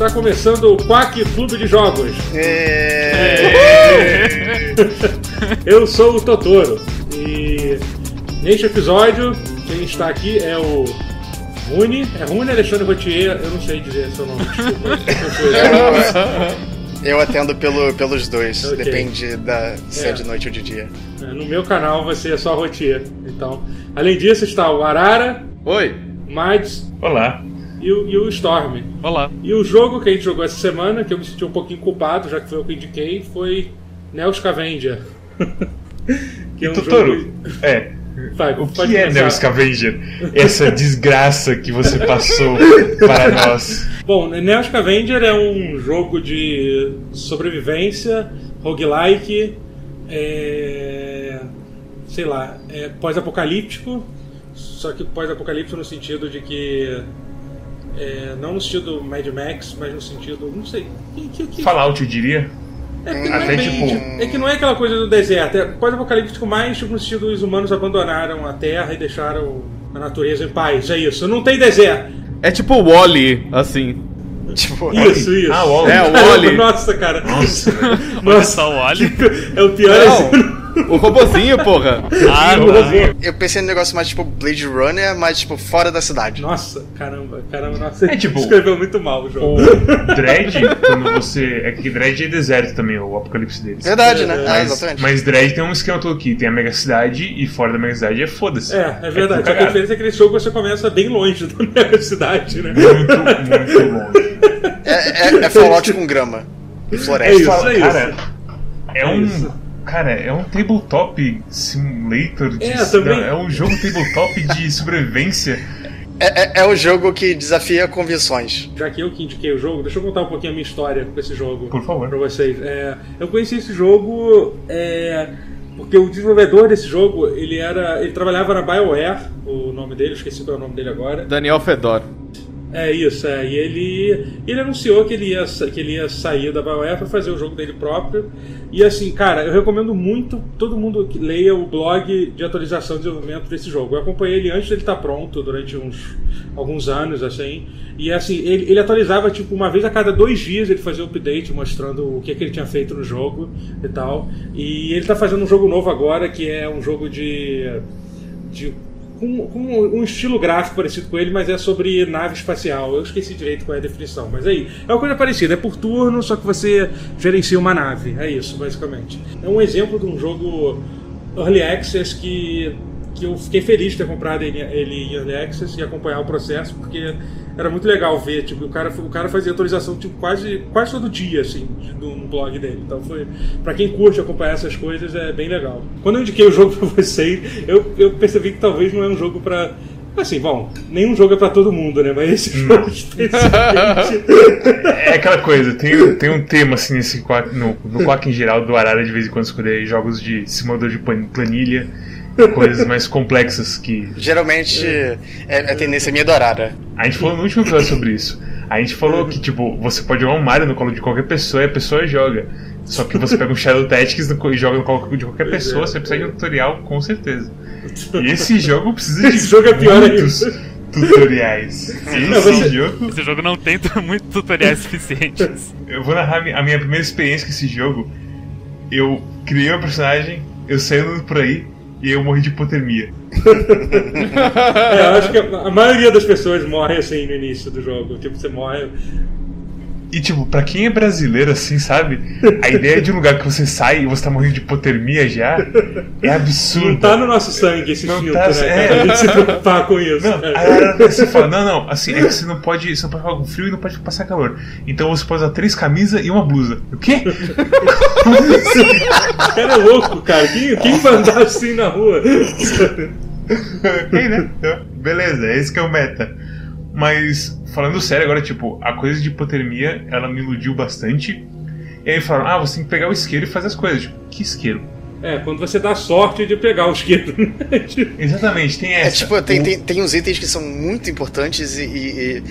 Está começando o Quack Clube de Jogos. É... Eu sou o Totoro e neste episódio quem está aqui é o Rune, é Rune Alexandre Rotier, eu não sei dizer seu nome, desculpa. Eu atendo pelo, pelos dois, Ok. depende da se é É. de noite ou de dia. No meu canal vai ser só Rotier. Então, além disso está o Arara, Oi. o Mads Olá. E o, e o Storm. Olá. E o jogo que a gente jogou essa semana, que eu me senti um pouquinho culpado, já que foi eu que indiquei, foi Neo Scavenger. que é um Totoro, jogo... é. Vai, O que é. Neo Scavenger? Essa desgraça que você passou para nós. Bom, Neo Scavenger é um jogo de sobrevivência, roguelike, é... sei lá, é pós-apocalíptico, só que pós-apocalíptico no sentido de que é, não no sentido Mad Max, mas no sentido, não sei, que, que, que- Fallout, eu diria. É, não é, bem, tipo- é que não é aquela coisa do deserto, é pós-apocalíptico mais tipo, no sentido os humanos abandonaram a Terra e deixaram a natureza em paz. É isso, não tem deserto. É tipo o Wally, assim. Tipo, Isso, isso. Ah, o É, o Wally. Nossa, cara. Nossa. Nossa, Só o Wally? é o pior exemplo. O robozinho, porra. Ah, robô. eu pensei no negócio mais tipo Blade Runner, mas tipo fora da cidade. Nossa, caramba, caramba, nossa, É, tipo, escreveu muito mal o O jogo. Dread, quando você. É que Dread é deserto também, o apocalipse deles. Verdade, É, né? é. Ah, Mas, exatamente. mas Dread tem um esquema todo aqui: tem a mega cidade e fora da mega cidade é foda-se. É, é verdade. Só que a cagado. diferença é que nesse jogo você começa bem longe da minha cidade, né? Muito, muito longe. É, é, é Fallout com grama. E É floresta. isso, é cara, isso. é É um. isso. Cara, é um tabletop simulator de. É, também. É um jogo tabletop de sobrevivência. É, é, é o jogo que desafia convenções. Já que eu que indiquei o jogo, deixa eu contar um pouquinho a minha história com esse jogo. Por favor. Pra vocês. É, eu conheci esse jogo é, porque o desenvolvedor desse jogo, ele era. ele trabalhava na BioWare, o nome dele, eu esqueci qual é o nome dele agora. Daniel Fedor. É isso, é. E ele, ele anunciou que ele, ia, que ele ia sair da BioWare para fazer o jogo dele próprio. E assim, cara, eu recomendo muito todo mundo que leia o blog de atualização e desenvolvimento desse jogo. Eu acompanhei ele antes dele estar pronto, durante uns alguns anos, assim. E assim, ele, ele atualizava tipo uma vez a cada dois dias ele fazia um update mostrando o que, que ele tinha feito no jogo e tal. E ele tá fazendo um jogo novo agora que é um jogo de. de com, com um estilo gráfico parecido com ele, mas é sobre nave espacial. Eu esqueci direito qual é a definição, mas aí é uma coisa parecida. É por turno, só que você gerencia uma nave. É isso, basicamente. É um exemplo de um jogo early access que, que eu fiquei feliz de ter comprado ele, ele em early access e acompanhar o processo, porque era muito legal ver. Tipo, o cara, o cara fazia atualização tipo, quase, quase todo dia, assim, no, blog dele. Então foi. Pra quem curte acompanhar essas coisas, é bem legal. Quando eu indiquei o jogo pra vocês, eu, eu percebi que talvez não é um jogo pra. Assim, bom, nenhum jogo é pra todo mundo, né? Mas esse jogo especificamente. É aquela coisa, tem, tem um tema assim nesse no, no quack em geral do Arara de vez em quando escolher jogos de simulador de plan- planilha, coisas mais complexas que. Geralmente é, é tendência minha do Arara. A gente falou no último episódio sobre isso. A gente falou que, tipo, você pode jogar um Mario no colo de qualquer pessoa e a pessoa joga. Só que você pega um Shadow Tactics e joga no colo de qualquer pessoa, é. você precisa de um tutorial, com certeza. E esse jogo precisa de Esse jogo é pior muitos ainda. tutoriais. Não, Esse você- jogo. Esse jogo não tem muitos tutoriais suficientes. Eu vou narrar a minha- a minha primeira experiência com esse jogo. Eu criei um personagem, eu saí andando por aí e eu morri de hipotermia. É, eu acho que a, maioria das pessoas morre assim no início do jogo. Tipo, você morre. E tipo, pra quem é brasileiro assim, sabe? A ideia de um lugar que você sai e você tá morrendo de hipotermia já é absurda. Não tá no nosso sangue esse Não filtro, tá, né? é. A gente se preocupar com isso. Não, É. aí você fala, não, não, assim, é que você não pode. Você não pode ficar com frio e não pode passar calor. Então você pode usar três camisas e uma blusa. O quê? O cara é louco, cara. Quem, quem vai andar assim na rua? ok, né? Então, beleza, esse que é o meta. Mas, falando sério agora, tipo, a coisa de hipotermia, ela me iludiu bastante. E aí falaram, ah, você tem que pegar o isqueiro e fazer as coisas. Tipo, que isqueiro? É, quando você dá sorte de pegar o isqueiro. Exatamente, tem essa. É tipo, tem, tem, tem uns itens que são muito importantes e, e, e-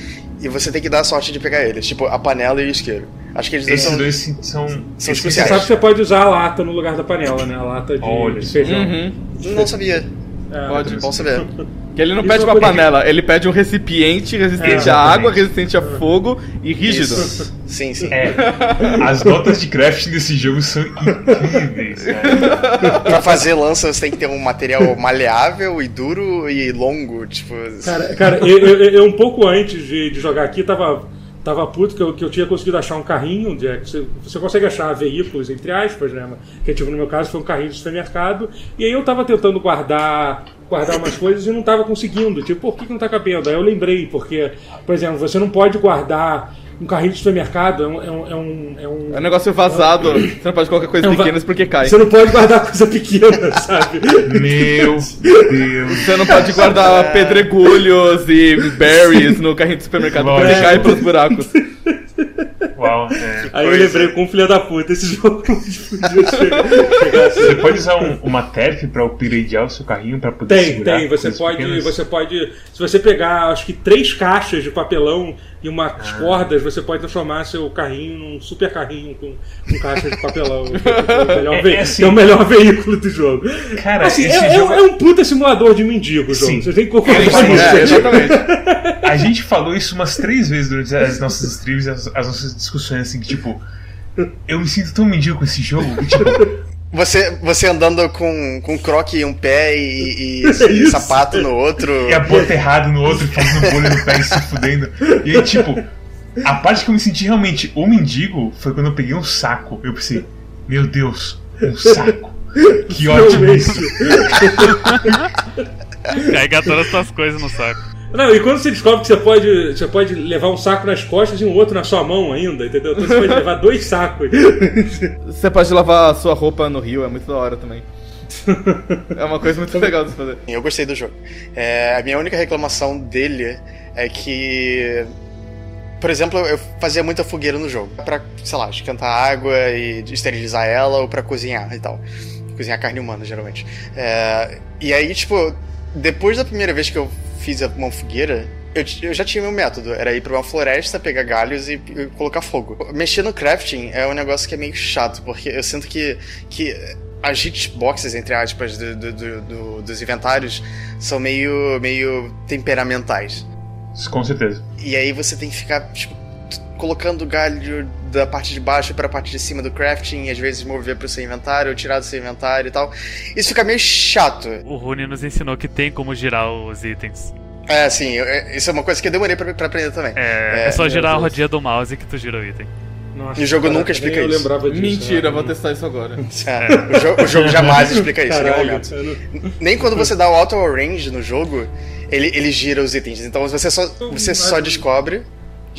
e você tem que dar a sorte de pegar eles. Tipo, a panela e o isqueiro. Acho que eles dois Esses são. dois são. são esses- Você especiais. sabe que você pode usar a lata no lugar da panela, né? A lata de, Olha feijão. Uhum. Não sabia. É, Pode. Bom saber. Que ele não Isso pede é uma panela, ele pede um recipiente resistente É, à água, resistente a fogo e rígido. Isso. Sim, sim. É, as notas de crafting desse jogo são incríveis, cara. Pra fazer lança você tem que ter um material maleável e duro e longo, tipo. Cara, cara eu, eu- eu um pouco antes de, de jogar aqui tava, tava puto que eu, que eu tinha conseguido achar um carrinho, onde é que você, você consegue achar veículos, entre aspas, né? Que tipo, no meu caso foi um carrinho de supermercado, e aí eu tava tentando guardar guardar umas coisas e não tava conseguindo. Tipo, por que, que não tá cabendo? Aí eu lembrei, porque, por exemplo, você não pode guardar um carrinho de supermercado, é um. É um, é um, é um- É um negócio vazado, você não pode colocar coisas É um pequenas porque cai. Você não pode guardar coisa pequena, sabe? Meu Deus. Você não pode guardar pedregulhos e berries no carrinho de supermercado porque cai pelos buracos. Uau, é. Aí eu lembrei com filha da puta, esse jogo podia chegar, chegar assim. Você pode usar um- uma TERF pra upgradear o seu carrinho pra poder Tem, segurar tem. Você pode, pequenas? você pode. Se você pegar, acho que três caixas de papelão e umas Ah. cordas, você pode transformar seu carrinho num super carrinho com, com caixas de papelão. é, o melhor É, é assim- é o melhor veículo do jogo. Cara, Assim, esse é, é- jogo- é um puta simulador de mendigo o jogo. Sim. Você tem que concordar nisso. É, exatamente. A gente falou isso umas três vezes durante as nossas streams, as, as nossas discussões, assim, que tipo. Eu me sinto tão mendigo com esse jogo que, tipo, Você, você andando com, com croque em um pé e, e- e Isso. sapato no outro. e a bota errado no outro, fazendo bolha no pé e se fudendo. E aí, tipo, a parte que eu me senti realmente o mendigo foi quando eu peguei um saco. Eu pensei, meu Deus, um saco. Que ótimo isso. Carregar todas as tuas coisas no saco. Não, e quando você descobre que você pode, você pode levar um saco nas costas e um outro na sua mão ainda, entendeu? Então você pode levar dois sacos. Você pode lavar a sua roupa no rio, é muito da hora também. É uma coisa muito legal de fazer. Eu gostei do jogo. É, a minha única reclamação dele é que. Por exemplo, eu fazia muita fogueira no jogo. Pra, sei lá, esquentar água e esterilizar ela ou pra cozinhar e tal. Cozinhar carne humana, geralmente. É, e aí, tipo, depois da primeira vez que eu fiz uma fogueira, eu, eu já tinha meu método. Era ir pra uma floresta, pegar galhos e, e colocar fogo. Mexer no crafting é um negócio que é meio chato, porque eu sinto que, que as hitboxes, entre aspas, do- do- do- do- dos inventários são meio, meio temperamentais. Com certeza. E aí você tem que ficar, tipo, colocando galho da parte de baixo para a parte de cima do crafting, e às vezes mover pro seu inventário, ou tirar do seu inventário e tal. Isso fica meio chato. O Rune nos ensinou que tem como girar os itens. É, assim, eu- é- isso é uma coisa que eu demorei pra, pra aprender também. É, é, É, só girar a rodinha do mouse que tu gira o item. Nossa, E o jogo caraca, nunca explica isso. lembrava disso. Mentira, né? vou testar isso agora. É, o, jo- o jogo jamais explica isso em nenhum Caralho, momento. não- Nem quando você dá o auto range no jogo, ele, ele gira os itens. Então você só, você só descobre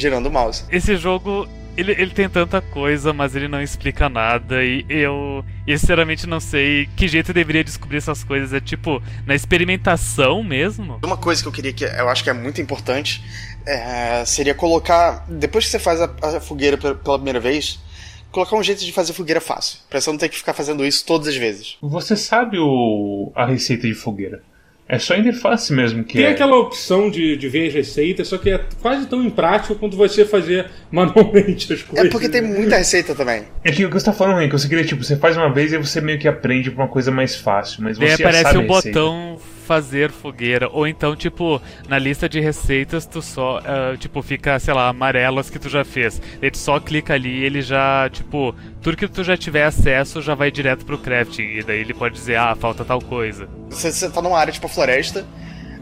girando o mouse. Esse jogo, ele, ele tem tanta coisa, mas ele não explica nada. E eu, eu sinceramente não sei que jeito eu deveria descobrir essas coisas. É tipo, na experimentação mesmo? Uma coisa que eu queria que eu acho que é muito importante é, seria colocar. Depois que você faz a, a fogueira pe- pela primeira vez, colocar um jeito de fazer fogueira fácil. Pra você não ter que ficar fazendo isso todas as vezes. Você sabe o, a receita de fogueira. É só a interface mesmo que Tem é. aquela opção de, de ver as receitas, só que é quase tão imprático quanto você fazer manualmente as É coisas. porque tem muita receita também. É que o que você tá falando, Henrique, você queria, tipo, você faz uma vez e você meio que aprende pra uma coisa mais fácil, mas você já aparece sabe um a receita. botão fazer fogueira. Ou então, tipo, na lista de receitas, tu só, ah, tipo, fica, sei lá, amarelas que tu já fez. Daí tu só clica ali e ele já, tipo, tudo que tu já tiver acesso já vai direto pro crafting. E daí ele pode dizer, ah, falta tal coisa. Você, você tá numa área tipo a floresta,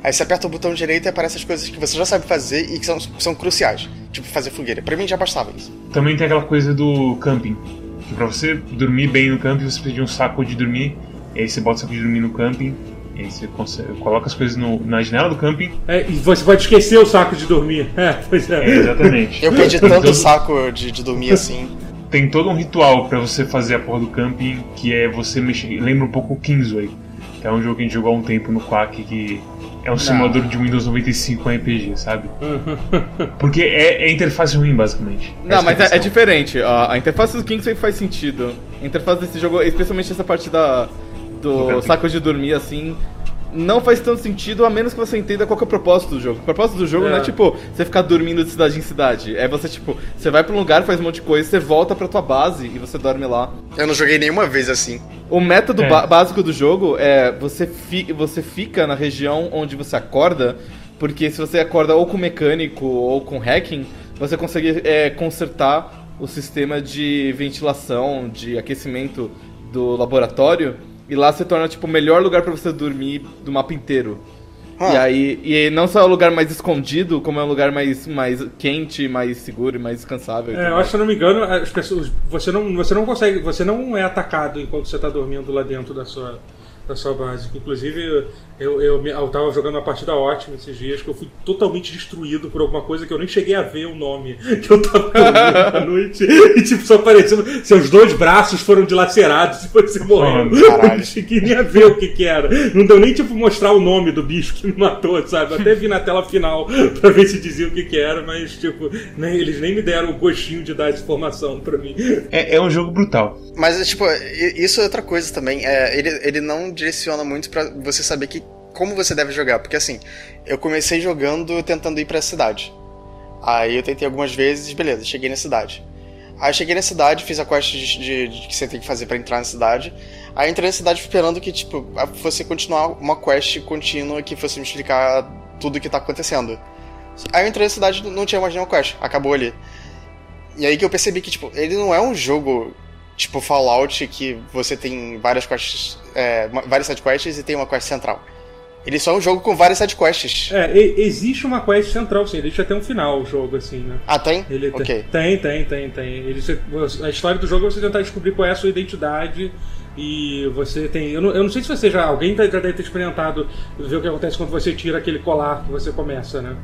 aí você aperta o botão direito e aparecem as coisas que você já sabe fazer e que são, são cruciais. Tipo, fazer fogueira. Pra mim já bastava isso. Também tem aquela coisa do camping. Que pra você dormir bem no camping, você precisa de um saco de dormir. E aí você bota o saco de dormir no camping. E aí você consegue- coloca as coisas no- na janela do camping. É, e você pode esquecer o saco de dormir. É, pois é. É, exatamente. Eu perdi tanto Então, saco de, de dormir assim. Tem todo um ritual pra você fazer a porra do camping, que é você mexer. Lembra um pouco o Kingsway, que é um jogo que a gente jogou há um tempo no Quack, que é um simulador de Windows 95 com RPG, sabe? Porque é, é interface ruim, basicamente. Não, Essa mas é, é diferente. A, a interface do Kingsway faz sentido. A interface desse jogo, especialmente essa parte da, Do saco de dormir, assim, não faz tanto sentido a menos que você entenda qual que é o propósito do jogo. O propósito do jogo É. não é tipo você ficar dormindo de cidade em cidade. É você, tipo, você vai pra um lugar, faz um monte de coisa, você volta pra tua base e você dorme lá. Eu não joguei nenhuma vez assim. O método É. básico do jogo é você, fi- você fica na região onde você acorda, porque se você acorda ou com mecânico ou com hacking, você consegue é, consertar o sistema de ventilação, de aquecimento do laboratório, e lá se torna tipo o melhor lugar pra você dormir do mapa inteiro. Ah. E aí, e não só é o lugar mais escondido, como é um lugar mais, mais quente, mais seguro e mais descansável. É, eu acho que, se eu não me engano, as pessoas, você não, você não consegue, você não é atacado enquanto você está dormindo lá dentro da sua, da sua base. Inclusive, eu, eu, eu tava jogando uma partida ótima esses dias, que eu fui totalmente destruído por alguma coisa que eu nem cheguei a ver o nome que eu tava à noite. E tipo, só apareceu, seus dois braços foram dilacerados e você morreu. Oh, Eu não cheguei nem a ver o que que era. Não deu nem tipo mostrar o nome do bicho que me matou, sabe? Eu até vi na tela final pra ver se dizia o que que era, mas tipo, nem, eles nem me deram o gostinho de dar essa informação pra mim. É, é um jogo brutal. Mas, tipo, isso é outra coisa também. É, ele, ele não direciona muito pra você saber que, como você deve jogar. Porque, assim, eu comecei jogando tentando ir pra cidade. Aí eu tentei algumas vezes, beleza, cheguei na cidade. Aí cheguei na cidade, fiz a quest de, de- de que você tem que fazer pra entrar na cidade. Aí entrei na cidade esperando que, tipo, a- fosse continuar uma quest contínua que fosse me explicar tudo o que tá acontecendo. Aí eu entrei na cidade não tinha mais nenhuma quest, acabou ali. E aí que eu percebi que, tipo, ele não é um jogo tipo Fallout que você tem várias quests, é, várias sidequests e tem uma quest central. Ele só é um jogo com várias sidequests. É, e- existe uma quest central, sim, deixa até um final o jogo, assim, né? Ah, tem? Ele te- ok. tem, tem, tem, tem. Ele, a história do jogo é você tentar descobrir qual é a sua identidade. E você tem. Eu não, eu não sei se você já. Alguém tá- já deve ter experimentado ver o que acontece quando você tira aquele colar que você começa, né?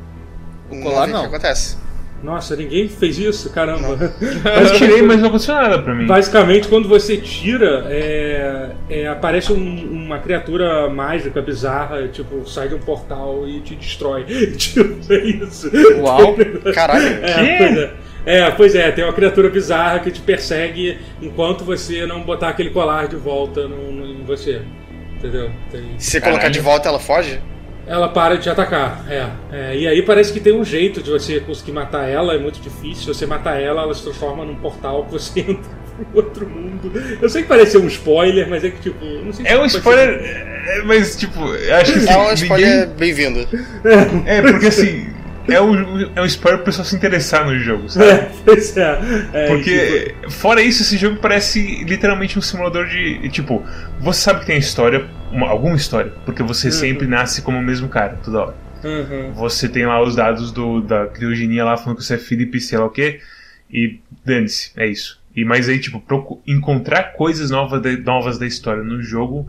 O colar vi não. O que acontece? Nossa, ninguém fez isso? Caramba. Eu tirei, mas não aconteceu nada pra mim. Basicamente, quando você tira, é, é, aparece um- uma criatura mágica, bizarra, tipo, sai de um portal e te destrói. tipo, é isso. Uau. Caralho. É, pois é. É, pois é, tem uma criatura bizarra que te persegue enquanto você não botar aquele colar de volta no, no- em você. Entendeu? Tem- Se você colocar de volta, ela foge? Ela para de te atacar, é. É, E aí parece que tem um jeito de você conseguir matar ela, é muito difícil. Se você matar ela, ela se transforma num portal que você entra pro outro mundo. Eu sei que parece ser um spoiler, mas é que tipo. Não sei se É um pode ser- spoiler, é, mas tipo, eu acho que assim, É um ninguém- spoiler bem-vindo. É, porque assim, é um, é um spoiler pra pessoa se interessar no jogo, sabe? É, pois é. é Porque, tipo, fora isso, esse jogo parece literalmente um simulador de. Tipo, você sabe que tem história, uma- alguma história, porque você sempre nasce como o mesmo cara, toda hora. uhum. Você tem lá os dados do, da criogenia lá falando que você é Felipe, sei lá o quê, e dane-se, é isso. E, mas aí, tipo, encontrar coisas novas, da- novas da história no jogo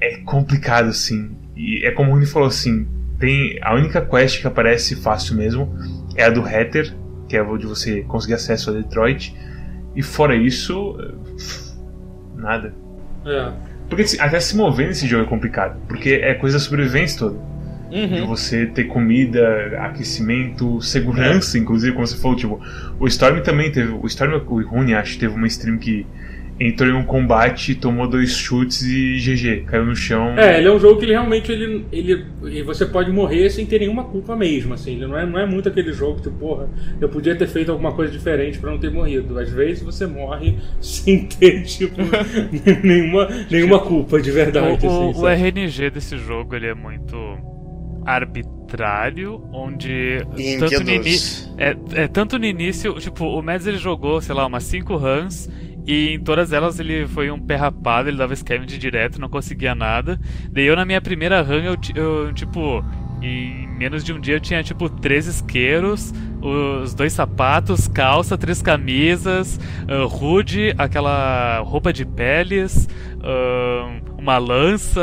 é complicado, assim. E é como o Rune falou, assim, tem a única quest que aparece fácil mesmo é a do Hatter, que é onde você conseguir acesso a Detroit. E fora isso, nada. É. Porque até se mover nesse jogo é complicado, porque é coisa da sobrevivência toda. De Uhum. você ter comida, aquecimento, segurança, inclusive, como você falou, tipo, o Storm também teve. O Storm, o Rune, acho, teve uma stream que entrou em um combate, tomou dois chutes e GG, caiu no chão. É, ele é um jogo que ele realmente ele, ele, você pode morrer sem ter nenhuma culpa mesmo, assim. Ele não é, não é muito aquele jogo que, porra, eu podia ter feito alguma coisa diferente pra não ter morrido. Às vezes você morre sem ter, tipo, nenhuma, nenhuma culpa de verdade. O, assim, o-? RNG desse jogo ele é muito arbitrário, onde tanto no, é, é, tanto no início, tipo, o Mads ele jogou, sei lá, umas 5 runs e em todas elas ele foi um pé rapado, ele dava scavenge direto, não conseguia nada. Daí eu na minha primeira run eu, eu tipo, em menos de um dia eu tinha tipo três isqueiros, os dois sapatos, calça, três camisas, uh, aquela roupa de peles, ah, uma lança,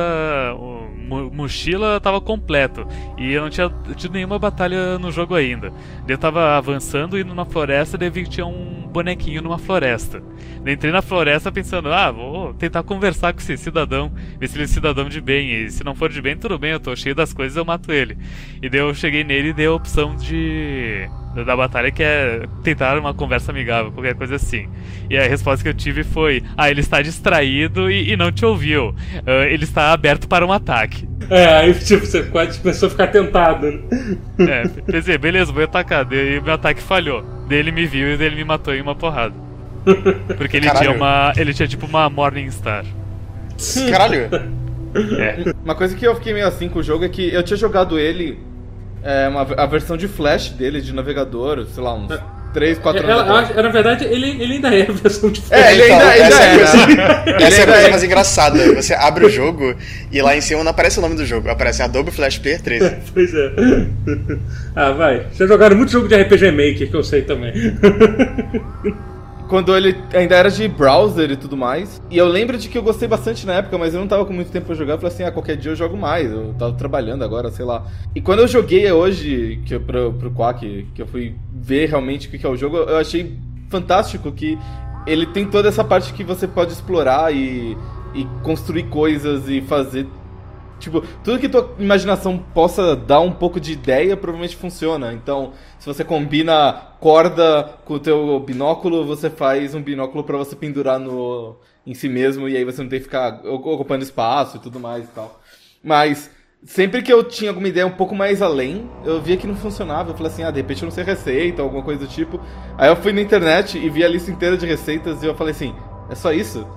um, mo- mochila tava completo. E eu não tinha tido nenhuma batalha no jogo ainda. Eu tava avançando, indo na floresta, eu vi que tinha um bonequinho numa floresta. Daí entrei na floresta pensando, ah, vou tentar conversar com esse cidadão, ver se ele é cidadão de bem. E se não for de bem, tudo bem, eu tô cheio das coisas, eu mato ele. E daí eu cheguei nele e dei a opção de da batalha que é tentar uma conversa amigável, qualquer coisa assim. E a resposta que eu tive foi: Ah, ele está distraído e, e não te ouviu. Uh, ele está aberto para um ataque. É, aí tipo, você quase começou a ficar tentado. Né? É, pensei, beleza, vou atacar. Daí meu ataque falhou. Daí ele me viu e ele me matou em uma porrada. Porque ele Caralho. tinha uma. Ele tinha tipo uma Morningstar. Caralho. É. Uma coisa que eu fiquei meio assim com o jogo é que eu tinha jogado ele, é, uma, a versão de flash dele, de navegador, sei lá, uns 3, 4 anos Ela- atrás. na verdade, ele, ele ainda é a versão de É, ele Então, ainda, ainda essa é. é a coisa- né? Essa é a ainda coisa é. mais engraçada. Você abre o jogo e lá em cima não aparece o nome do jogo, aparece Adobe Flash Player 13. Pois é. Ah, vai. Vocês jogaram muito jogo de RPG Maker, que eu sei também. Quando ele ainda era de browser e tudo mais. E eu lembro de que eu gostei bastante na época, mas eu não tava com muito tempo pra jogar. Eu falei assim, ah, qualquer dia eu jogo mais. Eu tava trabalhando agora, sei lá. E quando eu joguei hoje, que eu, pro, pro Quack, que eu fui ver realmente o que é o jogo, eu achei fantástico que ele tem toda essa parte que você pode explorar e, e construir coisas e fazer Tipo, tudo que tua imaginação possa dar um pouco de ideia provavelmente funciona. Então, se você combina corda com o teu binóculo, você faz um binóculo pra você pendurar no em si mesmo e aí você não tem que ficar ocupando espaço e tudo mais e tal. Mas sempre que eu tinha alguma ideia um pouco mais além, eu via que não funcionava. Eu falei assim, ah, de repente eu não sei receita, alguma coisa do tipo. Aí eu fui na internet e vi a lista inteira de receitas e eu falei assim, é só isso?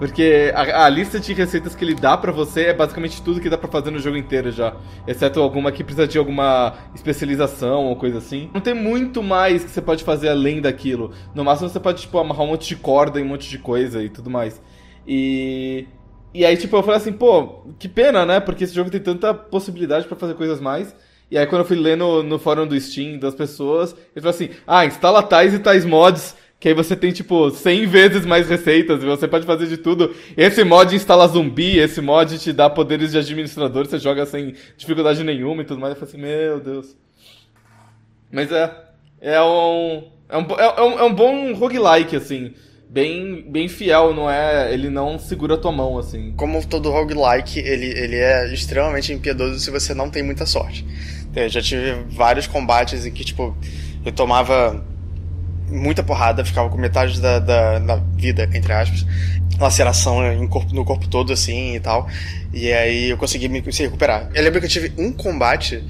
Porque a, a lista de receitas que ele dá pra você é basicamente tudo que dá pra fazer no jogo inteiro já. Exceto alguma que precisa de alguma especialização ou coisa assim. Não tem muito mais que você pode fazer além daquilo. No máximo você pode, tipo, amarrar um monte de corda e um monte de coisa e tudo mais. E. E aí, tipo, eu falei assim, pô, que pena, né? Porque esse jogo tem tanta possibilidade pra fazer coisas mais. E aí, quando eu fui ler no, no fórum do Steam das pessoas, ele falou assim: ah, instala tais e tais mods. Que aí você tem, tipo, 100 vezes mais receitas você pode fazer de tudo. Esse mod instala zumbi, esse mod te dá poderes de administrador, você joga sem dificuldade nenhuma e tudo mais. Eu falei assim, meu Deus. Mas é. É um. É um, bo- é um, é um bom roguelike, assim. Bem, bem fiel, não é? Ele não segura a tua mão, assim. Como todo roguelike, ele, ele é extremamente impiedoso se você não tem muita sorte. Eu já tive vários combates em que, tipo, eu tomava muita porrada, ficava com metade da, da, da vida, entre aspas, laceração corpo- no corpo todo, assim, e tal. E aí eu consegui me recuperar. Eu lembro que eu tive um combate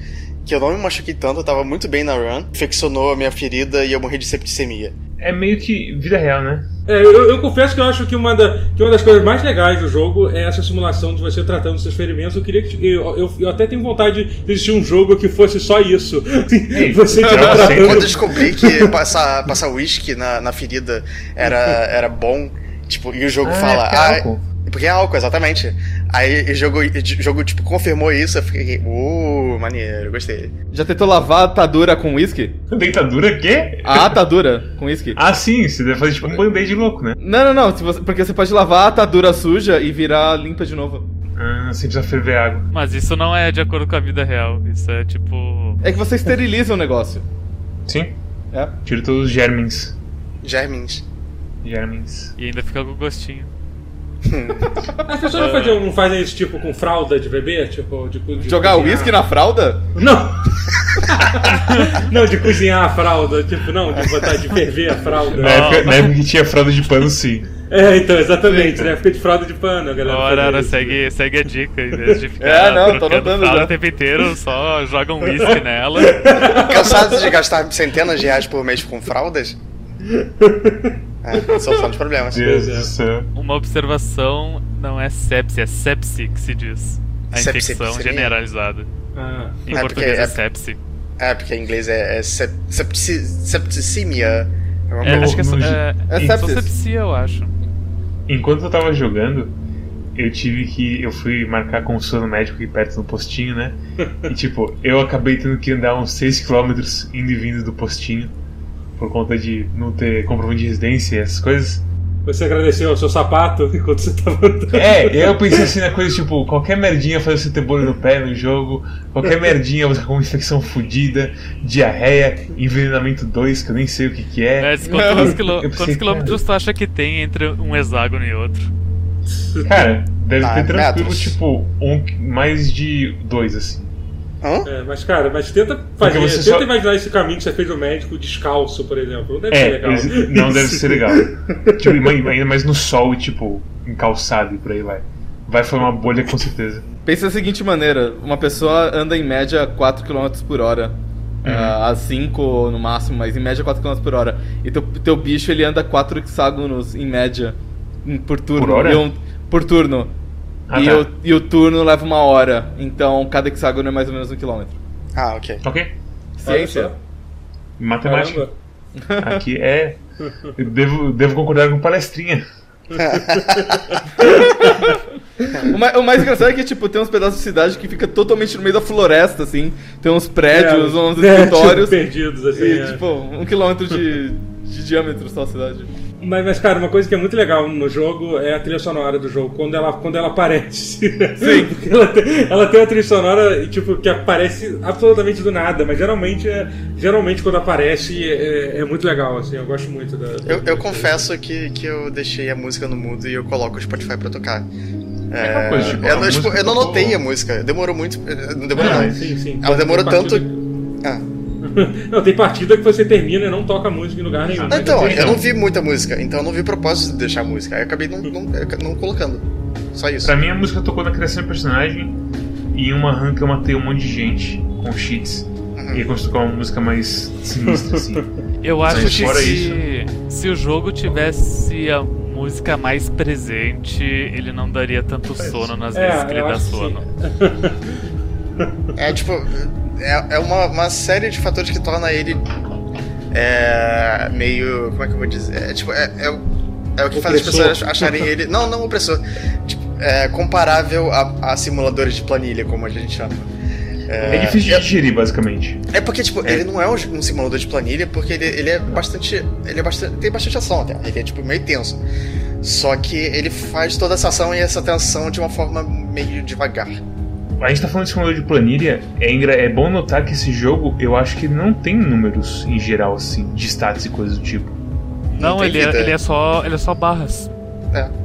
que eu não me machuquei tanto, eu tava muito bem na run, infeccionou a minha ferida e eu morri de septicemia. É meio que vida real, né? É, eu, eu confesso que eu acho que uma, da- que uma das coisas mais legais do jogo é essa simulação de você tratando seus ferimentos. Eu queria que. Eu, eu, eu até tenho vontade de existir um jogo que fosse só isso. Ei, você eu tratando. Quando eu descobri que passar, passar whisky na, na ferida era, era bom, tipo, e o jogo Ah, fala. é porque é "Ah, álcool." porque é álcool, exatamente. Aí o jogo, jogo, tipo, confirmou isso, eu fiquei, uh, maneiro, gostei. Já tentou lavar a atadura com whisky? Dentadura quê? A atadura com whisky? Ah, sim, você deve fazer tipo um band-aid louco, né? Não, não, não. você- porque você pode lavar a atadura suja e virar limpa de novo. Ah, você precisa ferver água. Mas isso não é de acordo com a vida real. Isso é tipo. É que você esteriliza o negócio. Sim, É. tira todos os germens. Germins. Germens. E ainda fica com gostinho. As pessoas não fazem, não fazem isso tipo com fralda de bebê? Tipo, de, de Jogar whisky na fralda? Não! não, de cozinhar a fralda, tipo, não, de botar de ferver a fralda. Na época, na época que tinha fralda de pano, sim. É, então, exatamente, né? Fica de fralda de pano, a galera. Ora, segue, segue a dica. Em vez de ficar É, não, tô notando fralda já. o tempo inteiro, só joga um whisky nela. Cansado de gastar centenas de reais por mês com fraldas? É, solução dos problemas. Deus é. do céu. Uma observação não é sepsi, é sepsi que se diz. A Sepsi, infecção seria? generalizada. Ah. Em É, português porque é é- sepsi. É, porque em inglês é, é sep, sepsi, septicemia. É, No- acho que é, no- é, é é sepsia, eu acho. Enquanto eu tava jogando, eu tive que. Eu fui marcar consulta no médico aqui perto do postinho, né? E tipo, eu acabei tendo que andar uns 6km indo e vindo do postinho. Por conta de não ter comprovante de residência e essas coisas. Você agradeceu ao seu sapato enquanto você tava andando. É, eu pensei assim na coisa tipo, qualquer merdinha fazer você ter bolha no pé no jogo, qualquer merdinha você com uma infecção fodida, diarreia, envenenamento 2, que eu nem sei o que que é. Mas quantos, pensei, quantos quilômetros tu acha que tem entre um hexágono e outro? Cara, deve Ah, ter tranquilo, metros. tipo, um, mais de dois, assim. Hã? É, mas, cara, mas tenta fazer. você Tenta só- imaginar esse caminho que você fez no médico descalço, por exemplo. Não deve ser É, legal. eles- não deve ser legal. tipo, ainda mais no sol e, tipo, em calçado e por aí vai. Vai formar bolha com certeza. Pensa da seguinte maneira: uma pessoa anda em média 4 km por hora. Uhum. ah, a 5 no máximo, mas em média 4 km por hora. E teu, teu bicho ele anda 4 hexágonos em média em- por turno. Por hora? Um- por turno. Ah, e, tá. o, e o turno leva uma hora. Então cada hexágono é mais ou menos um quilômetro. Ah, ok. Ok? Ciência. Matemática. Caramba. Aqui é. Eu devo, devo concordar com palestrinha. O mais, o mais engraçado é que, tipo, tem uns pedaços de cidade que fica totalmente no meio da floresta, assim. Tem uns prédios, É, uns é, escritórios. tipo, perdidos, assim. e, é. tipo, um quilômetro de, de diâmetro só a cidade. Mas, mas, cara, uma coisa que é muito legal no jogo é a trilha sonora do jogo, quando ela, quando ela aparece. Sim. ela, tem, ela tem uma trilha sonora, tipo, que aparece absolutamente do nada, mas geralmente, é, geralmente quando aparece é, é muito legal, assim, eu gosto muito da. Eu, eu confesso que, que eu deixei a música no mudo e eu coloco o Spotify pra tocar. É, aquela coisa, tipo, eu, não, tipo, eu não notei a música. Demorou muito. Não demorou, Ah, não. sim, sim. Ela demorou tanto. Ah. Não, tem partida que você termina e não toca música em lugar nenhum. Ah, Então, entendi, eu não vi muita música, então eu não vi propósito de deixar música. Aí eu acabei não, não, não colocando. Só isso. Pra mim, a música tocou na criação do personagem. E em uma run que eu matei um monte de gente com cheats. Uhum. E tocar uma música mais sinistra, assim. Eu acho Mas que se, se o jogo tivesse a música mais presente, ele não daria tanto sono nas É, vezes que ele dá acho que sono. É tipo. É, é uma, uma série de fatores que torna ele. É. meio. Como é que eu vou dizer? É tipo. É, é, o- é o que faz as Opressor. pessoas acharem ele. Não, não opressor. Tipo, é comparável a, a simuladores de planilha, como a gente chama. É difícil eu- de digerir, basicamente. É porque, tipo, ele não é um, um simulador de planilha, porque ele, ele é bastante. Ele é bastante. tem bastante ação até. Ele é tipo meio tenso. Só que ele faz toda essa ação e essa tensão de uma forma meio devagar. A gente tá falando de simulador de planilha, é, engra- é bom notar que esse jogo, eu acho que não tem números em geral, assim, de stats e coisas do tipo. Não, ele é, vida. ele é só ele é só barras.